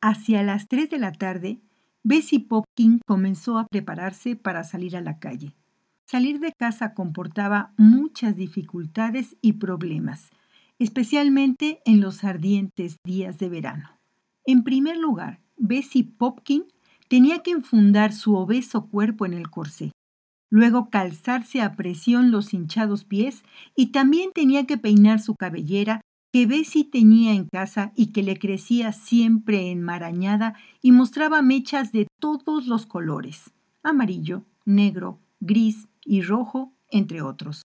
Hacia las 3 de la tarde, Bessie Popkin comenzó a prepararse para salir a la calle. Salir de casa comportaba muchas dificultades y problemas, especialmente en los ardientes días de verano. En primer lugar, Bessie Popkin tenía que enfundar su obeso cuerpo en el corsé, luego calzarse a presión los hinchados pies y también tenía que peinar su cabellera que Bessie tenía en casa y que le crecía siempre enmarañada y mostraba mechas de todos los colores, amarillo, negro, gris y rojo, entre otros.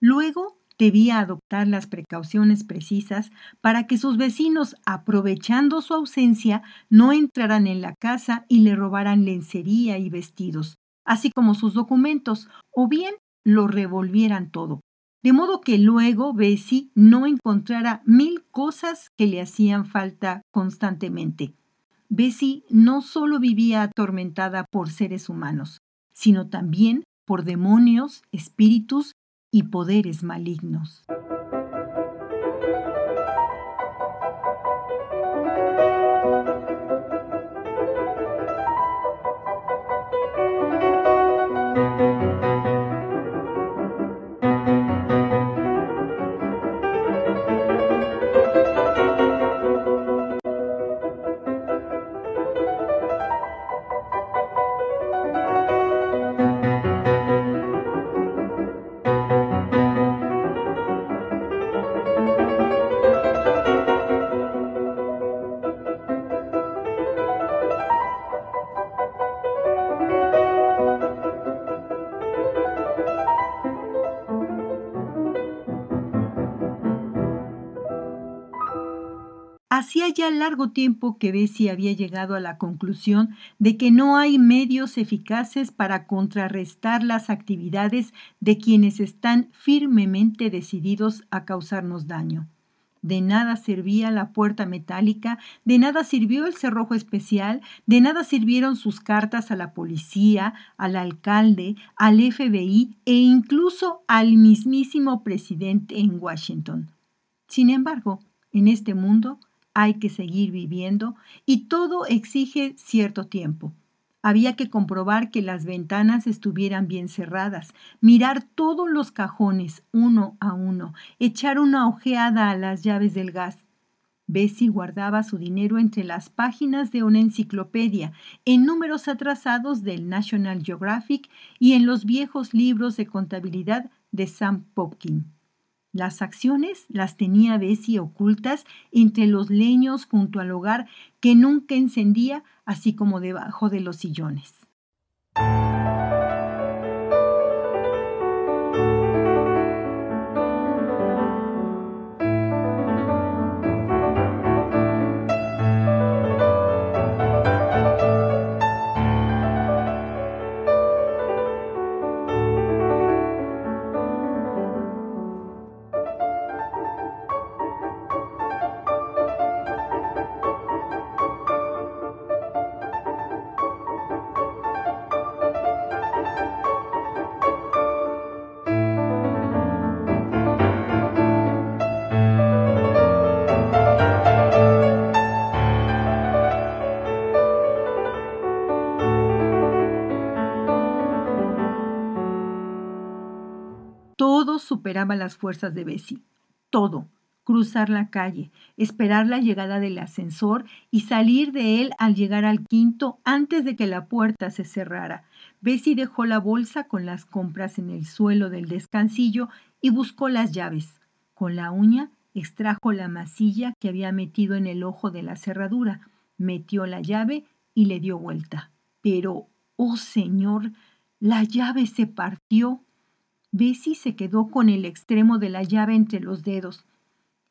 Luego debía adoptar las precauciones precisas para que sus vecinos, aprovechando su ausencia, no entraran en la casa y le robaran lencería y vestidos, así como sus documentos, o bien lo revolvieran todo, de modo que luego Bessie no encontrara mil cosas que le hacían falta constantemente. Bessie no solo vivía atormentada por seres humanos, sino también por demonios, espíritus y poderes malignos. Hacía ya largo tiempo que Bessie había llegado a la conclusión de que no hay medios eficaces para contrarrestar las actividades de quienes están firmemente decididos a causarnos daño. De nada servía la puerta metálica, de nada sirvió el cerrojo especial, de nada sirvieron sus cartas a la policía, al alcalde, al FBI e incluso al mismísimo presidente en Washington. Sin embargo, en este mundo hay que seguir viviendo y todo exige cierto tiempo. Había que comprobar que las ventanas estuvieran bien cerradas, mirar todos los cajones uno a uno, echar una ojeada a las llaves del gas. Bessie guardaba su dinero entre las páginas de una enciclopedia, en números atrasados del National Geographic y en los viejos libros de contabilidad de Sam Popkin. Las acciones las tenía Bessie ocultas entre los leños junto al hogar que nunca encendía, así como debajo de los sillones. Las fuerzas de Bessie. Todo. Cruzar la calle, esperar la llegada del ascensor y salir de él al llegar al quinto antes de que la puerta se cerrara. Bessie dejó la bolsa con las compras en el suelo del descansillo y buscó las llaves. Con la uña extrajo la masilla que había metido en el ojo de la cerradura, metió la llave y le dio vuelta. Pero, oh Señor, la llave se partió. Bessie se quedó con el extremo de la llave entre los dedos.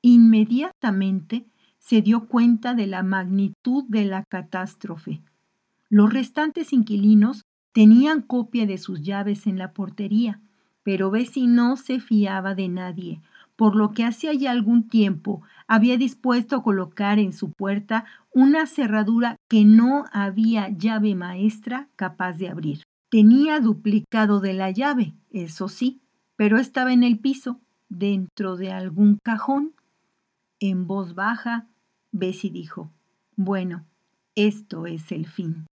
Inmediatamente se dio cuenta de la magnitud de la catástrofe. Los restantes inquilinos tenían copia de sus llaves en la portería, pero Bessie no se fiaba de nadie, por lo que hacía ya algún tiempo había dispuesto a colocar en su puerta una cerradura que no había llave maestra capaz de abrir. Tenía duplicado de la llave, eso sí, pero estaba en el piso, dentro de algún cajón. En voz baja, Bessie dijo, Bueno, esto es el fin.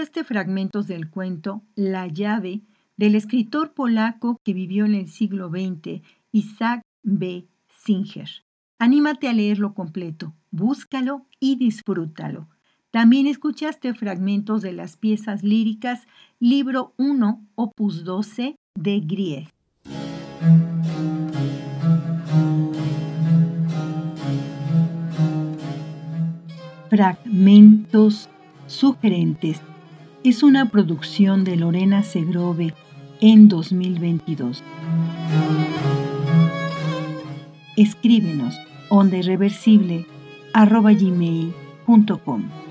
Escuchaste fragmentos del cuento La llave del escritor polaco que vivió en el siglo XX, Isaac B. Singer. Anímate a leerlo completo, búscalo y disfrútalo. También escuchaste fragmentos de las piezas líricas Libro 1, opus 12 de Grieg. Fragmentos Sugerentes es una producción de Lorena Segrove en 2022. Escríbenos ondairreversible.gmail.com